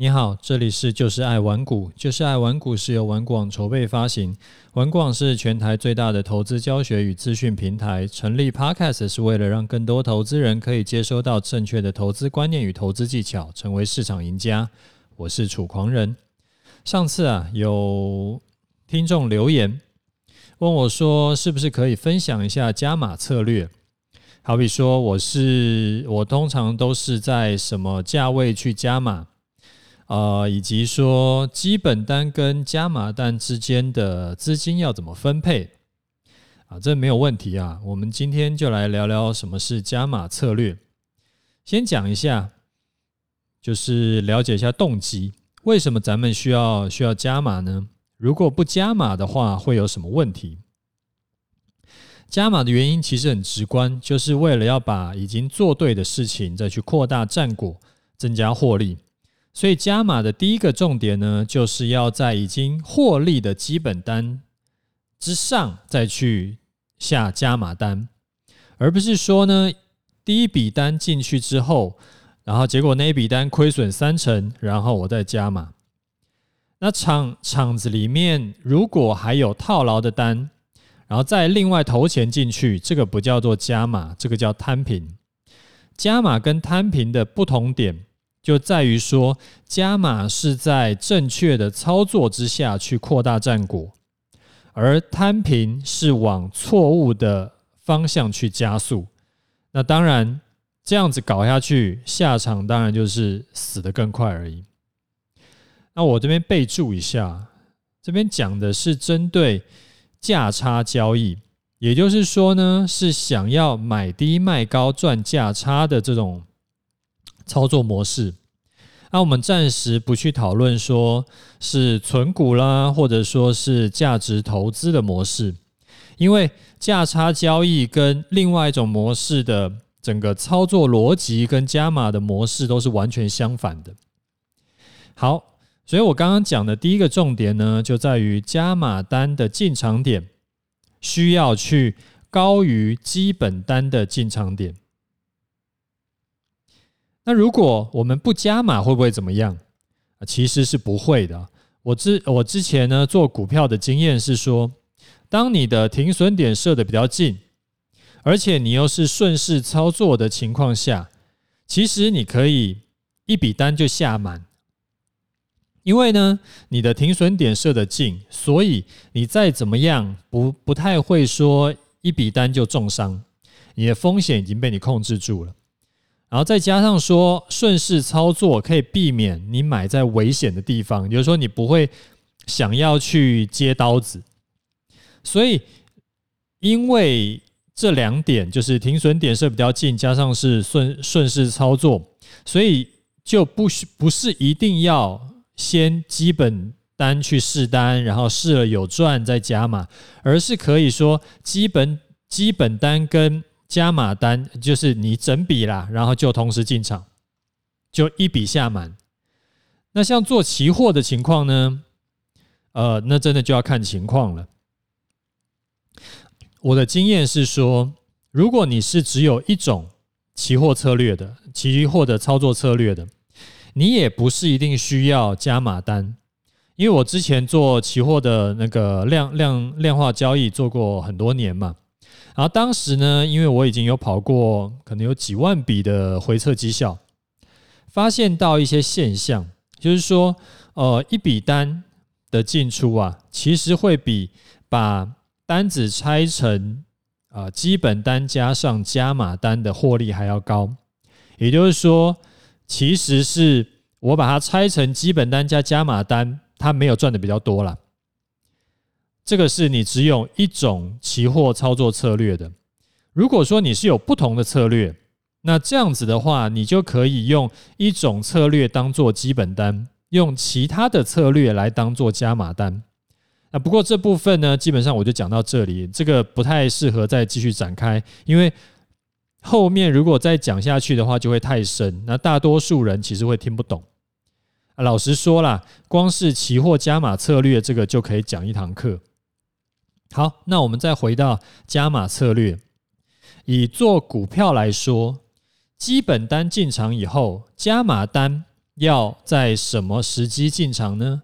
你好，这里是就是爱玩股，就是爱玩股是由玩广筹备发行，玩广是全台最大的投资教学与资讯平台。成立 Podcast 是为了让更多投资人可以接收到正确的投资观念与投资技巧，成为市场赢家。我是楚狂人。上次啊，有听众留言问我说，是不是可以分享一下加码策略？好比说，我是我通常都是在什么价位去加码？啊、呃，以及说基本单跟加码单之间的资金要怎么分配啊？这没有问题啊。我们今天就来聊聊什么是加码策略。先讲一下，就是了解一下动机，为什么咱们需要需要加码呢？如果不加码的话，会有什么问题？加码的原因其实很直观，就是为了要把已经做对的事情再去扩大战果，增加获利。所以加码的第一个重点呢，就是要在已经获利的基本单之上再去下加码单，而不是说呢，第一笔单进去之后，然后结果那一笔单亏损三成，然后我再加码。那场场子里面如果还有套牢的单，然后再另外投钱进去，这个不叫做加码，这个叫摊平。加码跟摊平的不同点。就在于说，加码是在正确的操作之下去扩大战果，而摊平是往错误的方向去加速。那当然，这样子搞下去，下场当然就是死得更快而已。那我这边备注一下，这边讲的是针对价差交易，也就是说呢，是想要买低卖高赚价差的这种。操作模式，那我们暂时不去讨论说是存股啦，或者说是价值投资的模式，因为价差交易跟另外一种模式的整个操作逻辑跟加码的模式都是完全相反的。好，所以我刚刚讲的第一个重点呢，就在于加码单的进场点需要去高于基本单的进场点。那如果我们不加码，会不会怎么样？其实是不会的。我之我之前呢做股票的经验是说，当你的停损点设的比较近，而且你又是顺势操作的情况下，其实你可以一笔单就下满，因为呢你的停损点设的近，所以你再怎么样不不太会说一笔单就重伤，你的风险已经被你控制住了。然后再加上说顺势操作可以避免你买在危险的地方，比如说你不会想要去接刀子，所以因为这两点就是停损点是比较近，加上是顺顺势操作，所以就不需不是一定要先基本单去试单，然后试了有赚再加码，而是可以说基本基本单跟加码单就是你整笔啦，然后就同时进场，就一笔下满。那像做期货的情况呢？呃，那真的就要看情况了。我的经验是说，如果你是只有一种期货策略的，期货的操作策略的，你也不是一定需要加码单，因为我之前做期货的那个量量量化交易做过很多年嘛。然后当时呢，因为我已经有跑过，可能有几万笔的回测绩效，发现到一些现象，就是说，呃，一笔单的进出啊，其实会比把单子拆成啊基本单加上加码单的获利还要高。也就是说，其实是我把它拆成基本单加加码单，它没有赚的比较多了。这个是你只有一种期货操作策略的。如果说你是有不同的策略，那这样子的话，你就可以用一种策略当做基本单，用其他的策略来当做加码单。那不过这部分呢，基本上我就讲到这里，这个不太适合再继续展开，因为后面如果再讲下去的话，就会太深，那大多数人其实会听不懂。老实说啦，光是期货加码策略这个就可以讲一堂课。好，那我们再回到加码策略。以做股票来说，基本单进场以后，加码单要在什么时机进场呢？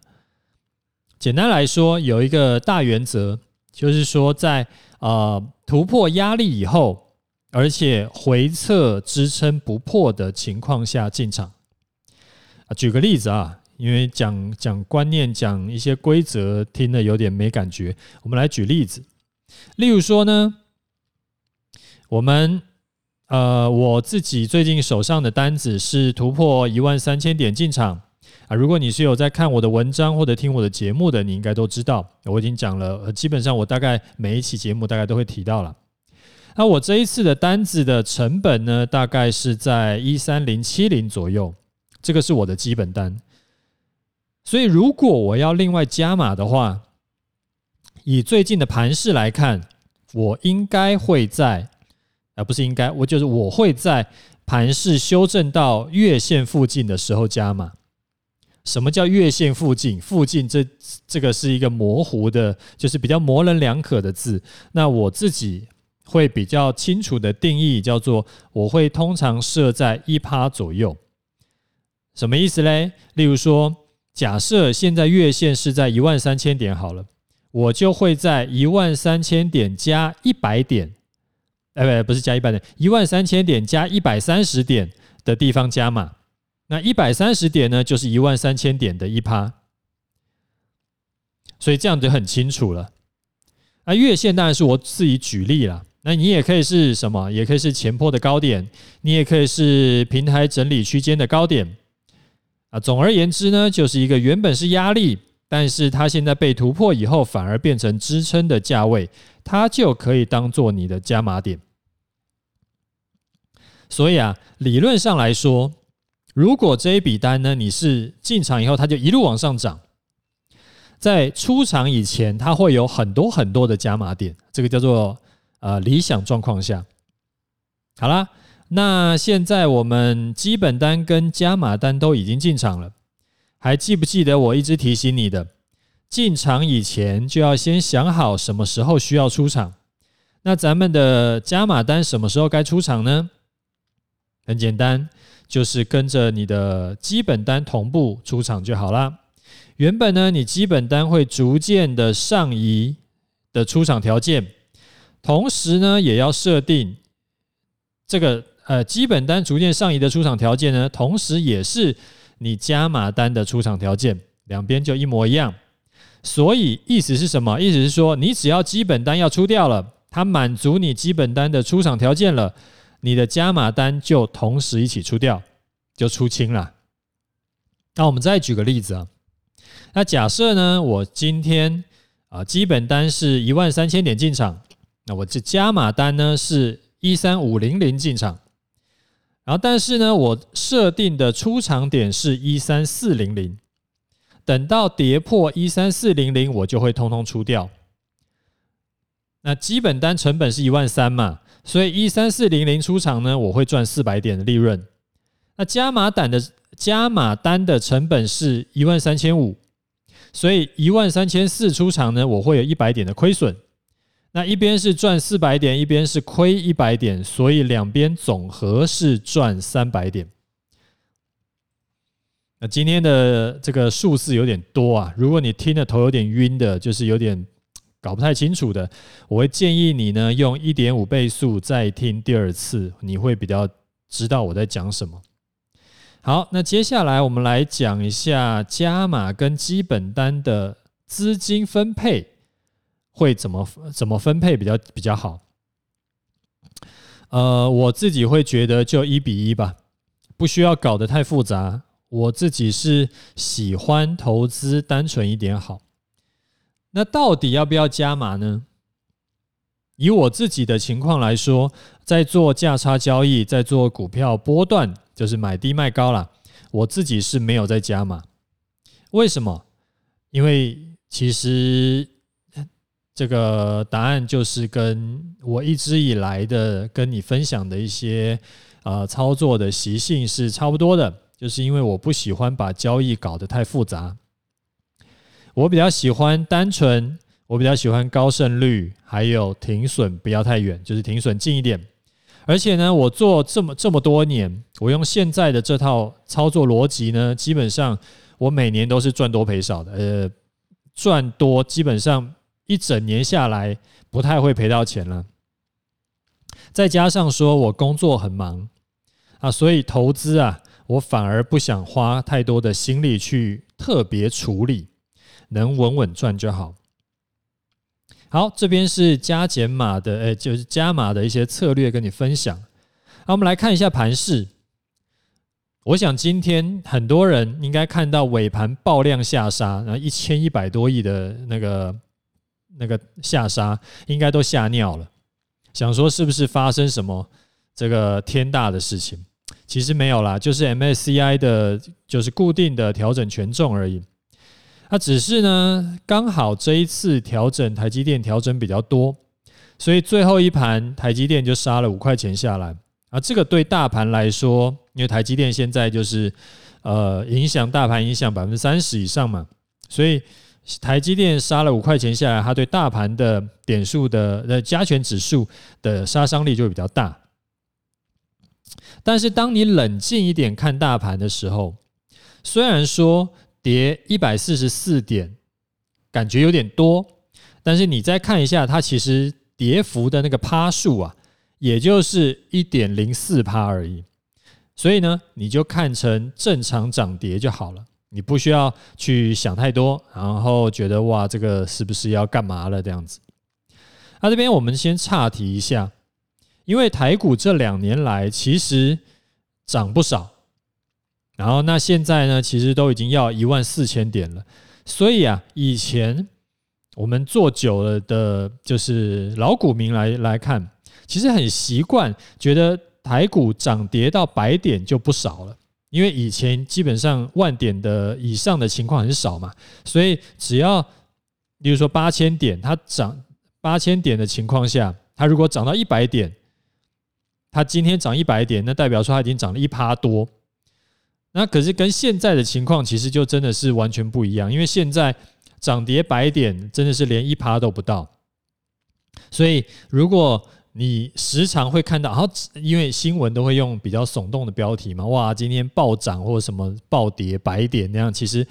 简单来说，有一个大原则，就是说在呃突破压力以后，而且回撤支撑不破的情况下进场。啊，举个例子啊，因为讲讲观念、讲一些规则，听得有点没感觉，我们来举例子。例如说呢，我们。呃，我自己最近手上的单子是突破一万三千点进场啊。如果你是有在看我的文章或者听我的节目的，你应该都知道，我已经讲了。基本上我大概每一期节目大概都会提到了。那我这一次的单子的成本呢，大概是在一三零七零左右，这个是我的基本单。所以如果我要另外加码的话，以最近的盘势来看，我应该会在。而不是应该，我就是我会在盘势修正到月线附近的时候加码。什么叫月线附近？附近这这个是一个模糊的，就是比较模棱两可的字。那我自己会比较清楚的定义，叫做我会通常设在一趴左右。什么意思嘞？例如说，假设现在月线是在一万三千点好了，我就会在一万三千点加一百点。哎，不，不是加一百点，一万三千点加一百三十点的地方加码。那一百三十点呢，就是一万三千点的一趴。所以这样就很清楚了。那，月线当然是我自己举例了。那你也可以是什么？也可以是前坡的高点，你也可以是平台整理区间的高点。啊，总而言之呢，就是一个原本是压力。但是它现在被突破以后，反而变成支撑的价位，它就可以当做你的加码点。所以啊，理论上来说，如果这一笔单呢，你是进场以后，它就一路往上涨，在出场以前，它会有很多很多的加码点，这个叫做呃理想状况下。好啦，那现在我们基本单跟加码单都已经进场了。还记不记得我一直提醒你的，进场以前就要先想好什么时候需要出场。那咱们的加码单什么时候该出场呢？很简单，就是跟着你的基本单同步出场就好啦。原本呢，你基本单会逐渐的上移的出场条件，同时呢，也要设定这个呃基本单逐渐上移的出场条件呢，同时也是。你加码单的出场条件，两边就一模一样，所以意思是什么？意思是说，你只要基本单要出掉了，它满足你基本单的出场条件了，你的加码单就同时一起出掉，就出清了。那我们再举个例子啊，那假设呢，我今天啊基本单是一万三千点进场，那我这加码单呢是一三五零零进场。然后，但是呢，我设定的出场点是一三四零零，等到跌破一三四零零，我就会通通出掉。那基本单成本是一万三嘛，所以一三四零零出场呢，我会赚四百点的利润。那加码单的加码单的成本是一万三千五，所以一万三千四出场呢，我会有一百点的亏损。那一边是赚四百点，一边是亏一百点，所以两边总和是赚三百点。那今天的这个数字有点多啊，如果你听的头有点晕的，就是有点搞不太清楚的，我会建议你呢用一点五倍速再听第二次，你会比较知道我在讲什么。好，那接下来我们来讲一下加码跟基本单的资金分配。会怎么怎么分配比较比较好？呃，我自己会觉得就一比一吧，不需要搞得太复杂。我自己是喜欢投资单纯一点好。那到底要不要加码呢？以我自己的情况来说，在做价差交易，在做股票波段，就是买低卖高啦，我自己是没有在加码。为什么？因为其实。这个答案就是跟我一直以来的跟你分享的一些呃操作的习性是差不多的，就是因为我不喜欢把交易搞得太复杂，我比较喜欢单纯，我比较喜欢高胜率，还有停损不要太远，就是停损近一点，而且呢，我做这么这么多年，我用现在的这套操作逻辑呢，基本上我每年都是赚多赔少的。呃，赚多基本上一整年下来不太会赔到钱了。再加上说我工作很忙啊，所以投资啊，我反而不想花太多的心力去特别处理，能稳稳赚就好。好，这边是加减码的，哎，就是加码的一些策略跟你分享。好，我们来看一下盘势。我想今天很多人应该看到尾盘爆量下杀，然后一千一百多亿的那个那个下杀，应该都吓尿了，想说是不是发生什么这个天大的事情？其实没有啦，就是 MSCI 的，就是固定的调整权重而已。那只是呢，刚好这一次调整台积电调整比较多，所以最后一盘台积电就杀了五块钱下来啊。这个对大盘来说，因为台积电现在就是呃影响大盘影响百分之三十以上嘛，所以台积电杀了五块钱下来，它对大盘的点数的呃加权指数的杀伤力就会比较大。但是当你冷静一点看大盘的时候，虽然说。跌一百四十四点，感觉有点多，但是你再看一下，它其实跌幅的那个趴数啊，也就是一点零四趴而已。所以呢，你就看成正常涨跌就好了，你不需要去想太多，然后觉得哇，这个是不是要干嘛了这样子？那这边我们先岔题一下，因为台股这两年来其实涨不少。然后，那现在呢？其实都已经要一万四千点了。所以啊，以前我们做久了的，就是老股民来来看，其实很习惯，觉得台股涨跌到百点就不少了。因为以前基本上万点的以上的情况很少嘛，所以只要，比如说八千点，它涨八千点的情况下，它如果涨到一百点，它今天涨一百点，那代表说它已经涨了一趴多。那可是跟现在的情况其实就真的是完全不一样，因为现在涨跌百点真的是连一趴都不到，所以如果你时常会看到，然后因为新闻都会用比较耸动的标题嘛，哇，今天暴涨或者什么暴跌百点那样，其实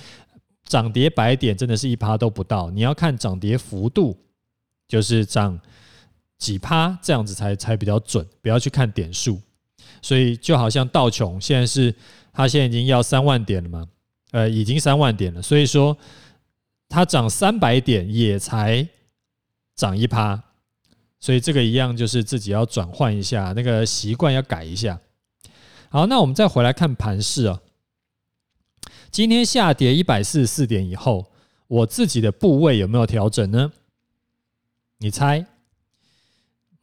涨跌百点真的是一趴都不到，你要看涨跌幅度，就是涨几趴这样子才才比较准，不要去看点数，所以就好像道琼现在是。它现在已经要三万点了嘛？呃，已经三万点了，所以说它涨三百点也才涨一趴，所以这个一样就是自己要转换一下那个习惯，要改一下。好，那我们再回来看盘势啊。今天下跌一百四十四点以后，我自己的部位有没有调整呢？你猜？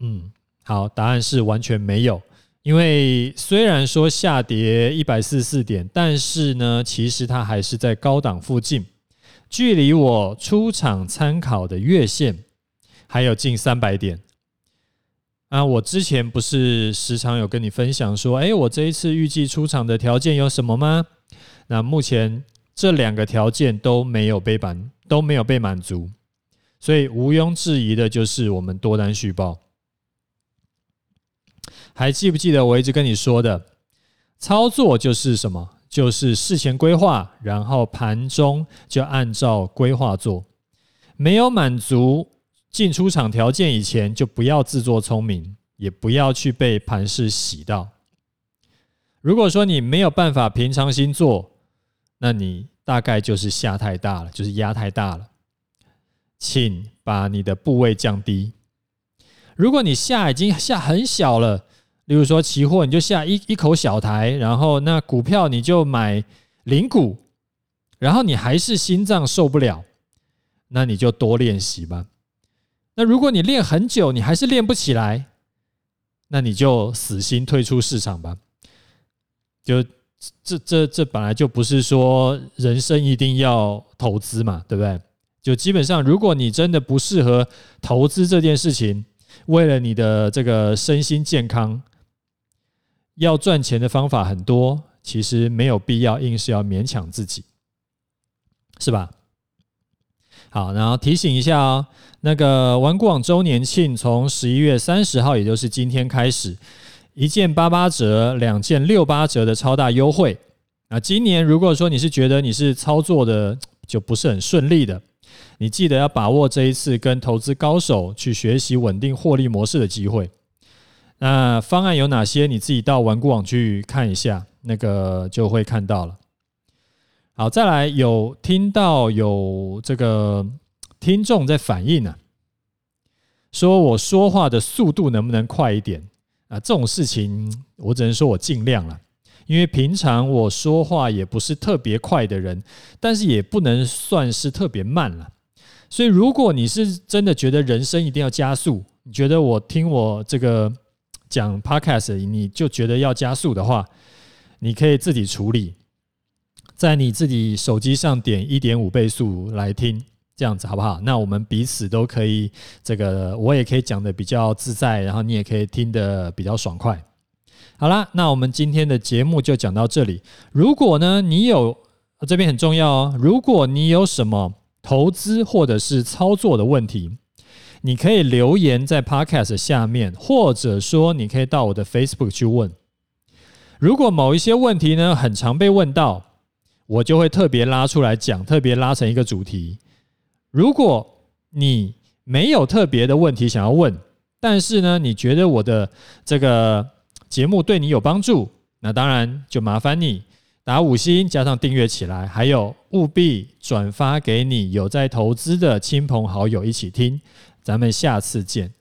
嗯，好，答案是完全没有。因为虽然说下跌一百四十四点，但是呢，其实它还是在高档附近，距离我出场参考的月线还有近三百点。啊，我之前不是时常有跟你分享说，哎，我这一次预计出场的条件有什么吗？那目前这两个条件都没有被满，都没有被满足，所以毋庸置疑的就是我们多单续报。还记不记得我一直跟你说的，操作就是什么？就是事前规划，然后盘中就按照规划做。没有满足进出场条件以前，就不要自作聪明，也不要去被盘势洗到。如果说你没有办法平常心做，那你大概就是下太大了，就是压太大了。请把你的部位降低。如果你下已经下很小了。例如说，期货你就下一一口小台，然后那股票你就买零股，然后你还是心脏受不了，那你就多练习吧。那如果你练很久，你还是练不起来，那你就死心退出市场吧。就这这这本来就不是说人生一定要投资嘛，对不对？就基本上，如果你真的不适合投资这件事情，为了你的这个身心健康。要赚钱的方法很多，其实没有必要硬是要勉强自己，是吧？好，然后提醒一下哦，那个玩股网周年庆从十一月三十号，也就是今天开始，一件八八折，两件六八折的超大优惠。那今年如果说你是觉得你是操作的就不是很顺利的，你记得要把握这一次跟投资高手去学习稳定获利模式的机会。那方案有哪些？你自己到玩股网去看一下，那个就会看到了。好，再来有听到有这个听众在反映呢、说我说话的速度能不能快一点啊？这种事情我只能说我尽量了，因为平常我说话也不是特别快的人，但是也不能算是特别慢了。所以如果你是真的觉得人生一定要加速，你觉得我听我这个讲 Podcast，你就觉得要加速的话，你可以自己处理。在你自己手机上点一点五倍速来听，这样子好不好？那我们彼此都可以，这个我也可以讲得比较自在，然后你也可以听得比较爽快。好啦，那我们今天的节目就讲到这里。如果呢，你有这边很重要哦，如果你有什么投资或者是操作的问题，你可以留言在 Podcast 下面，或者说你可以到我的 Facebook 去问。如果某一些问题呢，很常被问到。我就会特别拉出来讲，特别拉成一个主题。如果你没有特别的问题想要问，但是呢，你觉得我的这个节目对你有帮助，那当然就麻烦你打五星加上订阅起来，还有务必转发给你有在投资的亲朋好友一起听。咱们下次见。